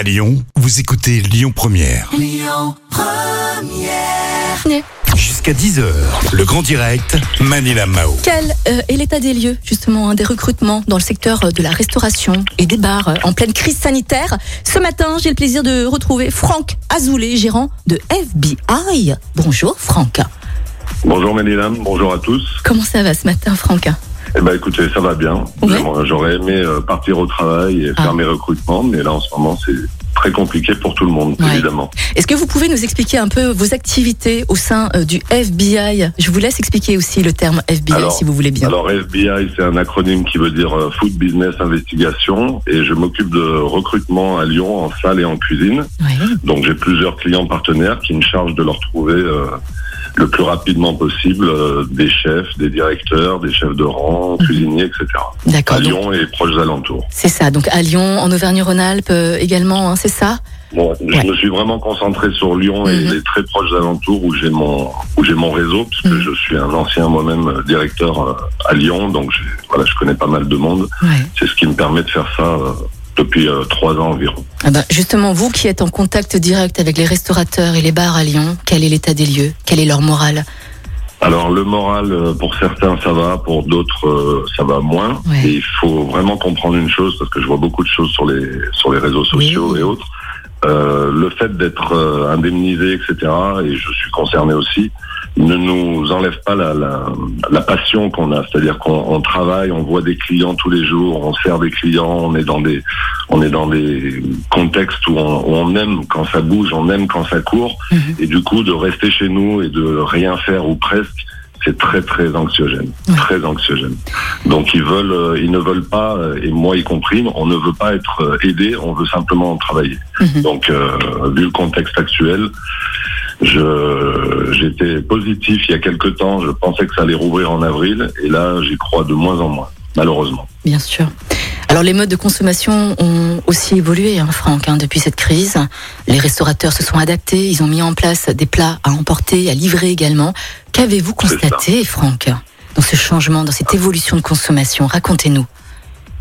À Lyon, vous écoutez Lyon Première. Jusqu'à 10h, le grand direct, Manila Mao. Quel euh, est l'état des lieux, justement, hein, des recrutements dans le secteur euh, de la restauration et des bars euh, en pleine crise sanitaire? Ce matin, j'ai le plaisir de retrouver Franck Azoulay, gérant de FBI. Bonjour Franck. Bonjour Mélilam, bonjour à tous. Comment ça va ce matin, Franck? Eh ben écoutez, ça va bien. Ouais. J'aurais aimé euh, partir au travail et Ah. faire mes recrutements, mais là en ce moment c'est très compliqué pour tout le monde, Ouais. évidemment. Est-ce que vous pouvez nous expliquer un peu vos activités au sein euh, du FBI Je vous laisse expliquer aussi le terme FBI Alors- si vous voulez bien. Alors FBI, c'est un acronyme qui veut dire euh, Food Business Investigation, et je m'occupe de recrutement à Lyon en salle et en cuisine. Ouais. Donc j'ai plusieurs clients partenaires qui me chargent de leur trouver euh, le plus rapidement possible euh, des chefs, des directeurs, des chefs de rang, cuisiniers, etc. À D'accord. donc Lyon et proches alentours. C'est ça. Donc à Lyon, en Auvergne-Rhône-Alpes euh, également, hein, c'est ça Bon, je me suis vraiment concentré sur Lyon et Mhm. les très proches alentours où j'ai mon où j'ai mon réseau puisque Mhm. je suis un ancien moi-même euh, directeur euh, à Lyon donc voilà je connais pas mal de monde Ouais. c'est ce qui me permet de faire ça euh, depuis euh, trois ans environ. Ah ben, justement, vous qui êtes en contact direct avec les restaurateurs et les bars à Lyon, quel est l'état des lieux? Quel est leur morale Alors le moral euh, pour certains ça va pour d'autres euh, ça va moins Ouais. et il faut vraiment comprendre une chose parce que je vois beaucoup de choses sur les sur les réseaux sociaux Oui. et autres Euh, le fait d'être euh, indemnisé, etc., et je suis concerné aussi, ne nous enlève pas la, la, la passion qu'on a. C'est-à-dire qu'on on travaille, on voit des clients tous les jours, on sert des clients, on est dans des, on est dans des contextes où on, où on aime quand ça bouge, on aime quand ça court, Mhm. et du coup de rester chez nous et de rien faire ou presque, c'est très très anxiogène, Ouais. très anxiogène. Donc ils veulent, euh, ils ne veulent pas, euh, et moi y compris, on ne veut pas être euh, aidé, on veut simplement travailler. Mhm. Donc, euh, vu le contexte actuel, je j'étais positif il y a quelque temps. Je pensais que ça allait rouvrir en avril, et là, j'y crois de moins en moins, malheureusement. Bien sûr. Alors les modes de consommation ont aussi évolué, hein, Franck, hein, depuis cette crise. Les restaurateurs se sont adaptés, ils ont mis en place des plats à emporter, à livrer également. Qu'avez-vous constaté, Franck, dans ce changement, dans cette évolution de consommation? Racontez-nous.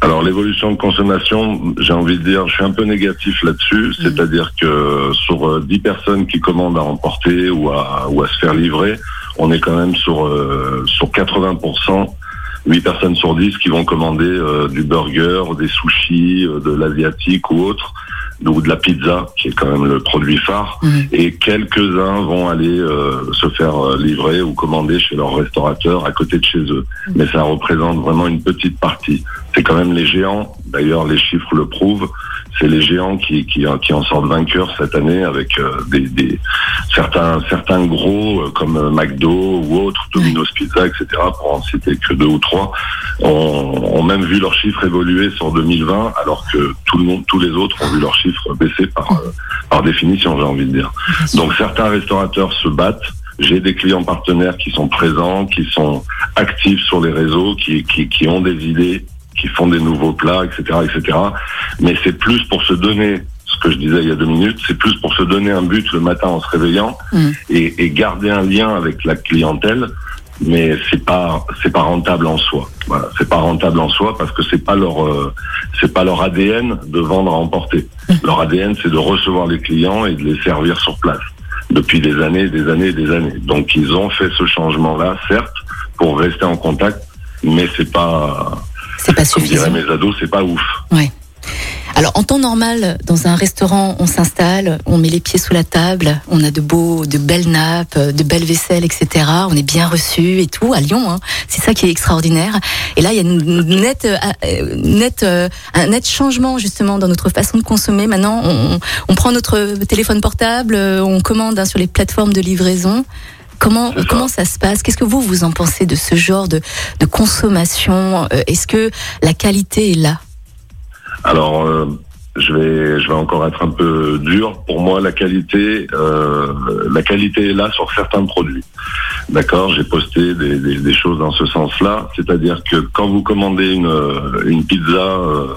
Alors, l'évolution de consommation, j'ai envie de dire, je suis un peu négatif là-dessus. C'est-à-dire que sur euh, 10 personnes qui commandent à emporter ou à, ou à se faire livrer, on est quand même sur, euh, sur 80%. 8 personnes sur 10 qui vont commander euh, du burger, des sushis, euh, de l'asiatique ou autre, ou de la pizza, qui est quand même le produit phare. Et quelques-uns vont aller euh, se faire euh, livrer ou commander chez leur restaurateur à côté de chez eux. Mais ça représente vraiment une petite partie. C'est quand même les géants, d'ailleurs les chiffres le prouvent, c'est les géants qui, qui, qui en sortent vainqueurs cette année avec euh, des, des, certains, certains gros euh, comme euh, McDo ou autres, Domino's Pizza, etc., pour en citer que deux ou trois, ont, ont même vu leurs chiffres évoluer sur 2020 alors que tout le monde, tous les autres ont vu leurs chiffres baisser par, euh, par définition, j'ai envie de dire. Donc certains restaurateurs se battent. J'ai des clients partenaires qui sont présents, qui sont actifs sur les réseaux, qui, qui, qui ont des idées, qui font des nouveaux plats, etc., etc. Mais c'est plus pour se donner, ce que je disais il y a deux minutes, c'est plus pour se donner un but le matin en se réveillant Mm. et, et garder un lien avec la clientèle. Mais c'est pas c'est pas rentable en soi. Voilà, c'est pas rentable en soi parce que c'est pas leur euh, c'est pas leur ADN de vendre à emporter. Leur ADN c'est de recevoir les clients et de les servir sur place depuis des années, des années, et des années. Donc ils ont fait ce changement-là, certes, pour rester en contact, mais c'est pas, C'est pas comme suffisant. mes ados, c'est pas ouf. Ouais. Alors en temps normal, dans un restaurant, on s'installe, on met les pieds sous la table, on a de beaux, de belles nappes, de belles vaisselles, etc. On est bien reçu et tout à Lyon. Hein. C'est ça qui est extraordinaire. Et là, il y a une nette, euh, nette, euh, un net changement justement dans notre façon de consommer. Maintenant, on, on prend notre téléphone portable, euh, on commande hein, sur les plateformes de livraison. Comment comment ça se passe? Qu'est-ce que vous vous en pensez de ce genre de, de consommation? Euh, Est-ce que la qualité est là? Alors, euh, je vais, je vais encore être un peu dur. Pour moi, la qualité, euh, la qualité est là sur certains produits. D'accord, j'ai posté des, des, des choses dans ce sens-là. C'est-à-dire que quand vous commandez une, euh, une pizza, euh,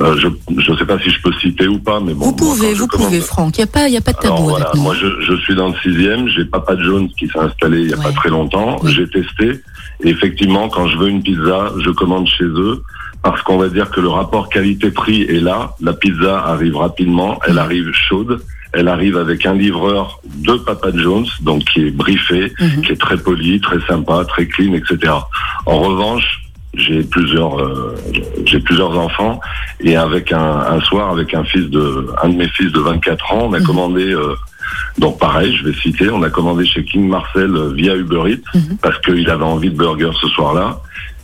euh, je ne sais pas si je peux citer ou pas, mais bon. Vous pouvez, vous pouvez, Franck. Il n'y a pas, il y a pas de Alors, tabou voilà, avec nous. moi je, je suis dans le sixième, j'ai Papa Jones qui s'est installé il y a Ouais. pas très longtemps, Oui. j'ai testé et effectivement quand je veux une pizza, je commande chez eux parce qu'on va dire que le rapport qualité-prix est là. La pizza arrive rapidement, elle arrive chaude, elle arrive avec un livreur de Papa Jones, donc qui est briefé, Mhm. qui est très poli, très sympa, très clean, etc. En revanche, j'ai plusieurs, euh, j'ai plusieurs enfants et avec un, un soir, avec un fils de, un de mes fils de 24 ans, on a Mhm. commandé. euh, donc pareil, je vais citer, on a commandé chez King Marcel euh, via Uber Eats Mhm. parce qu'il avait envie de burger ce soir-là.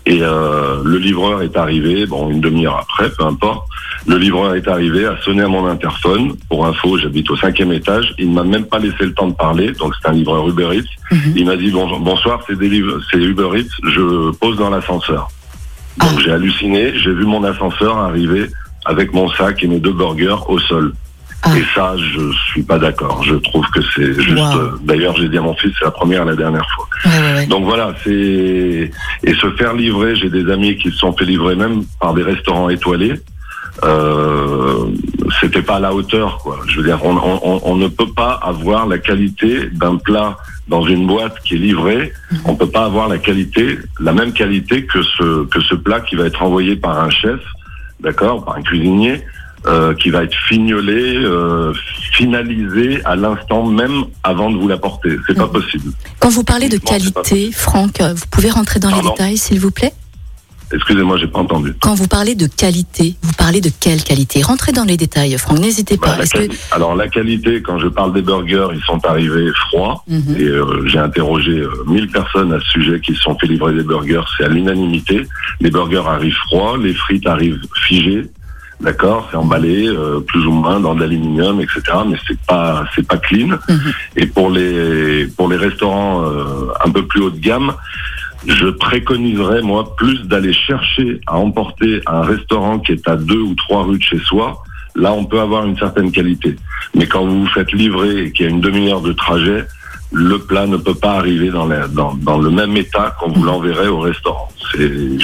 Et euh, le livreur est arrivé, bon une demi-heure après, peu importe. Le livreur est arrivé, a sonné à mon interphone. Pour info, j'habite au cinquième étage. Il ne m'a même pas laissé le temps de parler, donc c'est un livreur Uber Eats. Mhm. Il m'a dit bon, bonsoir, c'est des livres- c'est Uber Eats. Je pose dans l'ascenseur. Donc Ah. j'ai halluciné. J'ai vu mon ascenseur arriver avec mon sac et mes deux burgers au sol. Ah. Et ça, je suis pas d'accord. Je trouve que c'est juste. Wow. euh, D'ailleurs, j'ai dit à mon fils, c'est la première et la dernière fois. Ouais, ouais, ouais. Donc voilà, c'est et se faire livrer. J'ai des amis qui se sont fait livrer même par des restaurants étoilés. Euh, C'était pas à la hauteur, quoi. Je veux dire, on, on, on ne peut pas avoir la qualité d'un plat dans une boîte qui est livré. On peut pas avoir la qualité, la même qualité que ce que ce plat qui va être envoyé par un chef, d'accord, par un cuisinier. euh, qui va être fignolé, euh, finalisé à l'instant même avant de vous l'apporter. C'est pas possible. Quand vous parlez de Non, qualité, Franck, vous pouvez rentrer dans les détails, s'il vous plaît? Excusez-moi, j'ai pas entendu. Quand vous parlez de qualité, vous parlez de quelle qualité? Rentrez dans les détails, Franck, n'hésitez Bah, pas. la que... quali- Alors la qualité, quand je parle des burgers, ils sont arrivés froids. Mhm. Et euh, j'ai interrogé euh, 1000 personnes à ce sujet qui se sont fait livrer des burgers. C'est à l'unanimité. Les burgers arrivent froids, les frites arrivent figées. D'accord, c'est emballé euh, plus ou moins dans de l'aluminium, etc. Mais c'est pas c'est pas clean. Mhm. Et pour les pour les restaurants euh, un peu plus haut de gamme, je préconiserais moi plus d'aller chercher à emporter un restaurant qui est à deux ou trois rues de chez soi. Là, on peut avoir une certaine qualité. Mais quand vous vous faites livrer et qu'il y a une demi-heure de trajet, le plat ne peut pas arriver dans, la- dans, dans le même état quand vous l'enverrez au restaurant. J'ai-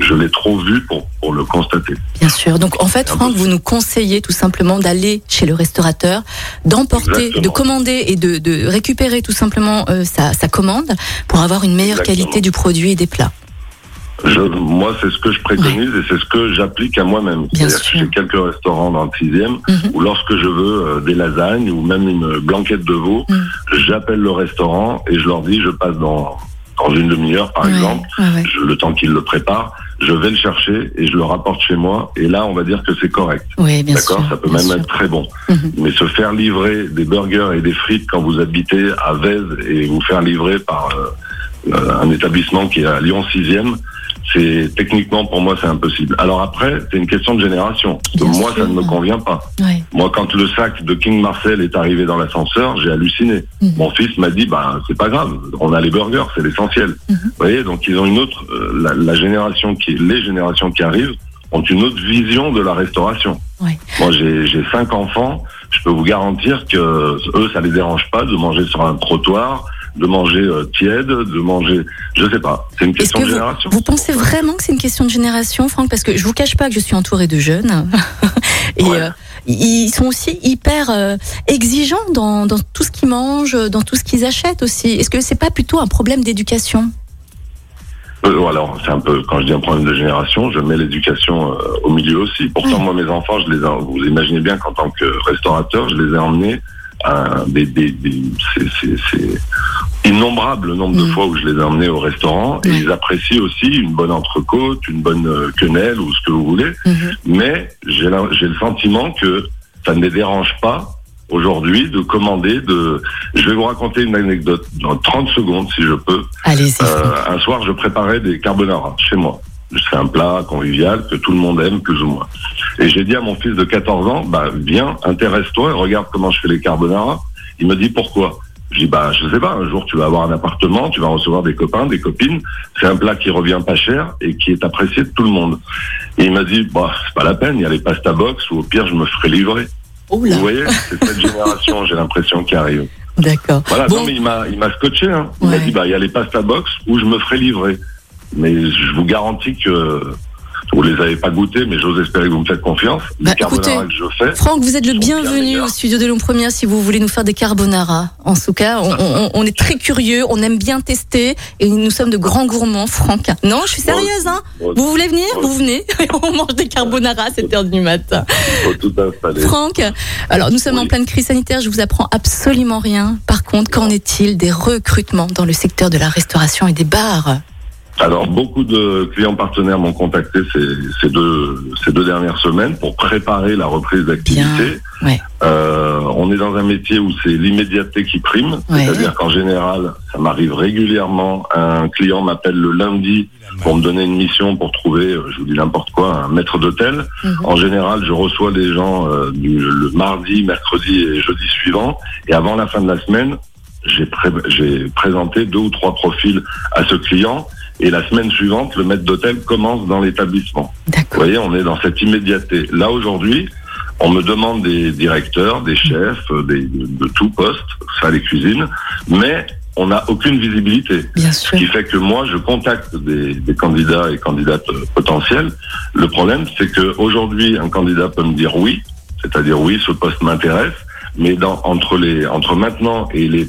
je l'ai trop vu pour, pour le constater. Bien sûr. Donc en fait, Franck, vous nous conseillez tout simplement d'aller chez le restaurateur, d'emporter, de commander et de, de récupérer tout simplement euh, sa, sa commande pour avoir une meilleure Exactement. qualité du produit et des plats. Je, moi, c'est ce que je préconise et c'est ce que j'applique à moi-même. C'est-à-dire que. J'ai quelques restaurants dans le sixième Mhm. où lorsque je veux euh, des lasagnes ou même une blanquette de veau, Mhm. j'appelle le restaurant et je leur dis je passe dans, dans une demi-heure par Ouais, exemple, ouais, ouais. je- le temps qu'ils le préparent, je vais le chercher et je le rapporte chez moi et là on va dire que c'est correct. Oui, bien sûr. D'accord Ça peut même sûr. être très bon. Mhm. Mais se faire livrer des burgers et des frites quand vous habitez à Vèze et vous faire livrer par euh, euh, un établissement qui est à Lyon 6e, c'est techniquement pour moi c'est impossible. Alors après, c'est une question de génération. Parce que Bien moi, sûr. ça ne me convient pas. Ouais. Moi, quand le sac de King Marcel est arrivé dans l'ascenseur, j'ai halluciné. Mhm. Mon fils m'a dit, bah, c'est pas grave, on a les burgers, c'est l'essentiel. Mhm. Vous voyez, donc ils ont une autre, euh, la, la génération qui, les générations qui arrivent ont une autre vision de la restauration. Ouais. Moi, j'ai j'ai cinq enfants. Je peux vous garantir que eux, ça les dérange pas de manger sur un trottoir, de manger euh, tiède, de manger, je sais pas. C'est une question que de génération. vous pensez vraiment que c'est une question de génération, Franck? Parce que je vous cache pas que je suis entourée de jeunes et Ouais. euh, ils sont aussi hyper euh, exigeants dans, dans tout ce qu'ils mangent, dans tout ce qu'ils achètent aussi. Est-ce que c'est pas plutôt un problème d'éducation? Alors, c'est un peu, quand je dis un problème de génération, je mets l'éducation au milieu aussi. Pourtant, moi, mes enfants, je les vous imaginez bien qu'en tant que restaurateur, je les ai emmenés à des, des, des c'est, innombrable le nombre de Mm. fois où je les ai emmenés au restaurant et ils apprécient aussi une bonne entrecôte, une bonne euh, quenelle ou ce que vous voulez. Mhm. Mais j'ai, le sentiment que ça ne les dérange pas aujourd'hui de commander de, je vais vous raconter une anecdote dans 30 secondes si je peux. Allez-y, Franck. Euh, un soir, je préparais des carbonara chez moi. C'est un plat convivial que tout le monde aime plus ou moins. Et j'ai dit à mon fils de 14 ans, bah viens, intéresse-toi et regarde comment je fais les carbonara. Il me dit pourquoi? Je dis bah je sais pas. Un jour tu vas avoir un appartement, tu vas recevoir des copains, des copines. C'est un plat qui revient pas cher et qui est apprécié de tout le monde. Et il m'a dit bah c'est pas la peine. Il y a les pasta box ou au pire je me ferai livrer. Oh Vous voyez, c'est cette génération j'ai l'impression qui arrive. d'accord. Voilà, Bon. non, mais il m'a, il m'a scotché. Hein. Il Ouais. m'a dit, bah, il y a les pasta box où je me ferai livrer. Mais je vous garantis que vous les avez pas goûtés, mais j'ose espérer que vous me faites confiance. Bah, les écoutez, que je fais. Franck, vous êtes le bien bienvenu au studio de Lyon Première si vous voulez nous faire des carbonara. En tout cas, on, on- on est très curieux, on aime bien tester et nous sommes de grands gourmands, Franck. Non, je suis sérieuse, hein. Bon, Vous voulez venir? Vous venez? On mange des carbonara à 7 heures du matin. faut tout installer. Franck, alors nous sommes Oui. en pleine crise sanitaire, je vous apprends absolument rien. Par contre, qu'en est-il des recrutements dans le secteur de la restauration et des bars? Alors, beaucoup de clients partenaires m'ont contacté ces, ces deux, ces deux dernières semaines pour préparer la reprise d'activité. Ouais. Euh, on est dans un métier où c'est l'immédiateté qui prime, Ouais. c'est-à-dire qu'en général, ça m'arrive régulièrement, un client m'appelle le lundi pour me donner une mission pour trouver, euh, je vous dis n'importe quoi, un maître d'hôtel. Mhm. En général, je reçois des gens euh, du, le mardi, mercredi et jeudi suivant, et avant la fin de la semaine, j'ai pré- j'ai présenté deux ou trois profils à ce client. Et la semaine suivante, le maître d'hôtel commence dans l'établissement. Vous voyez, on est dans cette immédiateté. Là, aujourd'hui, on me demande des directeurs, des chefs, des, de, de tout poste, ça les cuisines, mais on n'a aucune visibilité. Bien Ce sûr. qui fait que moi, je contacte des, des candidats et candidates potentiels. Le problème, c'est que aujourd'hui, un candidat peut me dire oui, c'est-à-dire oui, ce poste m'intéresse, mais dans, entre les, entre maintenant et les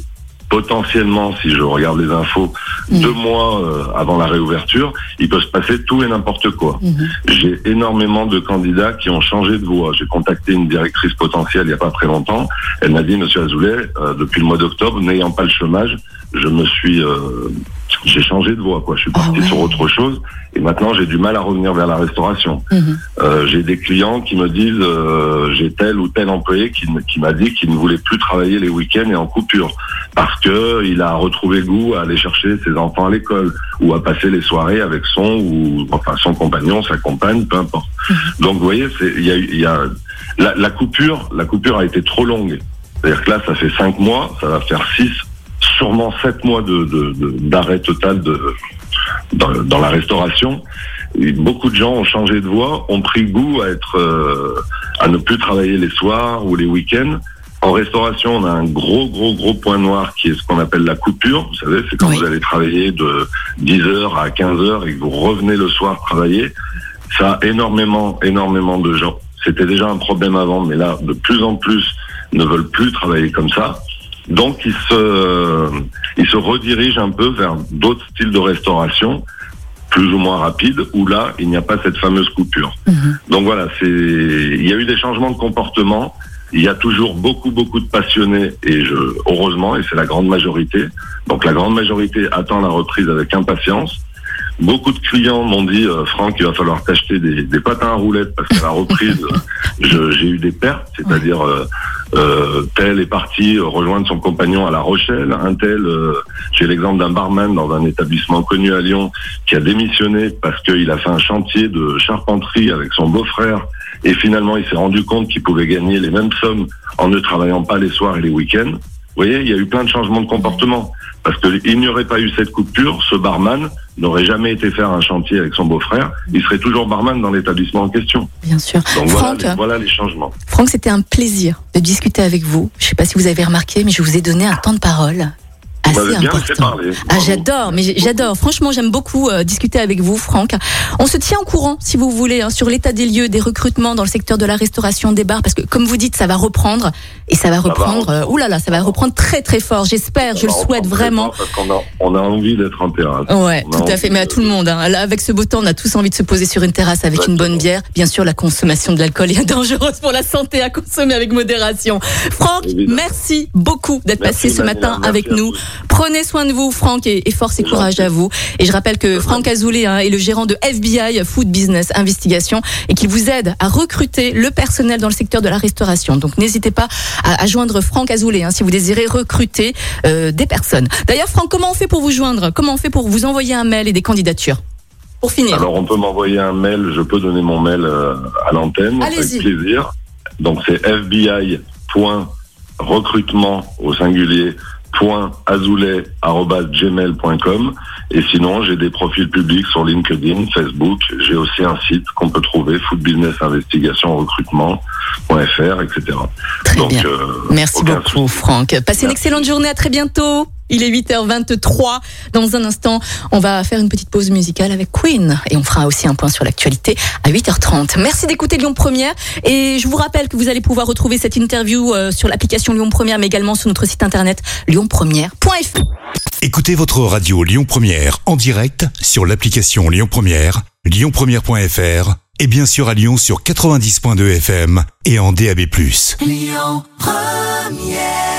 potentiellement, si je regarde les infos, Mhm. deux mois euh, avant la réouverture, il peut se passer tout et n'importe quoi. Mhm. J'ai énormément de candidats qui ont changé de voie. J'ai contacté une directrice potentielle il n'y a pas très longtemps. Elle m'a dit, Monsieur Azoulay, euh, depuis le mois d'octobre, n'ayant pas le chômage, je me suis, euh, j'ai changé de voie. Quoi. Je suis Ah parti ouais. sur autre chose et maintenant j'ai du mal à revenir vers la restauration. Mhm. Euh, j'ai des clients qui me disent, euh, j'ai tel ou tel employé qui, me- qui m'a dit qu'il ne voulait plus travailler les week-ends et en coupure parce que il a retrouvé goût à aller chercher ses enfants à l'école ou à passer les soirées avec son ou enfin son compagnon, sa compagne, peu importe. Donc vous voyez, il y a, y a la, la coupure, la coupure a été trop longue. C'est-à-dire que là, ça fait cinq mois, ça va faire six, sûrement sept mois de de- de- d'arrêt total de dans, dans la restauration. Et beaucoup de gens ont changé de voie, ont pris goût à être euh, à ne plus travailler les soirs ou les week-ends. En restauration, on a un gros, gros, gros point noir qui est ce qu'on appelle la coupure. Vous savez, c'est quand Oui. vous allez travailler de 10 heures à 15 heures et que vous revenez le soir travailler. Ça a énormément, énormément de gens. C'était déjà un problème avant, mais là, de plus en plus, ne veulent plus travailler comme ça. Donc, ils se, ils se redirigent un peu vers d'autres styles de restauration, plus ou moins rapides, où là, il n'y a pas cette fameuse coupure. Mhm. Donc voilà, c'est, il y a eu des changements de comportement. Il y a toujours beaucoup, beaucoup de passionnés, et je, heureusement, et c'est la grande majorité. Donc la grande majorité attend la reprise avec impatience. Beaucoup de clients m'ont dit, euh, Franck, il va falloir t'acheter des, des patins à roulettes parce qu'à la reprise, je- j'ai eu des pertes, c'est-à-dire euh, euh, tel est parti euh, rejoindre son compagnon à La Rochelle, un tel, euh, j'ai l'exemple d'un barman dans un établissement connu à Lyon qui a démissionné parce qu'il a fait un chantier de charpenterie avec son beau-frère et finalement il s'est rendu compte qu'il pouvait gagner les mêmes sommes en ne travaillant pas les soirs et les week-ends. Vous voyez, il y a eu plein de changements de comportement. Parce qu'il n'y aurait pas eu cette coupure, ce barman n'aurait jamais été faire un chantier avec son beau-frère. Il serait toujours barman dans l'établissement en question. Bien sûr. Donc voilà, les, voilà les changements. Franck, c'était un plaisir de discuter avec vous. Je ne sais pas si vous avez remarqué, mais je vous ai donné un temps de parole assez important. parler. Ah, j'adore, mais j'adore. Franchement, j'aime beaucoup euh, discuter avec vous, Franck. On se tient au courant, si vous voulez, hein, sur l'état des lieux, des recrutements dans le secteur de la restauration, des bars, parce que, comme vous dites, ça va reprendre et ça va va reprendre. euh, ouh là là, ça va reprendre très très fort. J'espère, je le souhaite vraiment. Parce qu'on a, on a envie d'être en terrasse. Ouais, On tout à fait. Mais à tout le monde. Hein. Là, avec ce beau temps, on a tous envie de se poser sur une terrasse avec une bonne bière. Bien sûr, la consommation de l'alcool est dangereuse pour la santé à consommer avec modération. Franck, Évidemment. merci beaucoup d'être passé ce matin avec nous. Prenez soin de vous, Franck, et, et force et courage à vous. Et je rappelle que Franck Azoulay hein, est le gérant de FBI Food Business Investigation et qu'il vous aide à recruter le personnel dans le secteur de la restauration. Donc n'hésitez pas à, à joindre Franck Azoulay hein, si vous désirez recruter euh, des personnes. D'ailleurs, Franck, comment on fait pour vous joindre? Comment on fait pour vous envoyer un mail et des candidatures? Pour finir. Alors on peut m'envoyer un mail, je peux donner mon mail euh, à l'antenne avec Allez-y. plaisir. Donc c'est fbi.recrutement au singulier gmail.com et sinon j'ai des profils publics sur LinkedIn, Facebook, j'ai aussi un site qu'on peut trouver food business investigation recrutement.fr etc. Très Donc bien. euh, Merci beaucoup, souci. Franck. Passez une excellente journée. À très bientôt. Il est 8h23. Dans un instant, on va faire une petite pause musicale avec Queen et on fera aussi un point sur l'actualité à 8h30. Merci d'écouter Lyon Première et je vous rappelle que vous allez pouvoir retrouver cette interview euh, sur l'application Lyon Première mais également sur notre site internet lyonpremière.fr. Écoutez votre radio Lyon Première en direct sur l'application Lyon Première, lyonpremière.fr et bien sûr à Lyon sur 90.2 FM et en DAB+. Lyon Première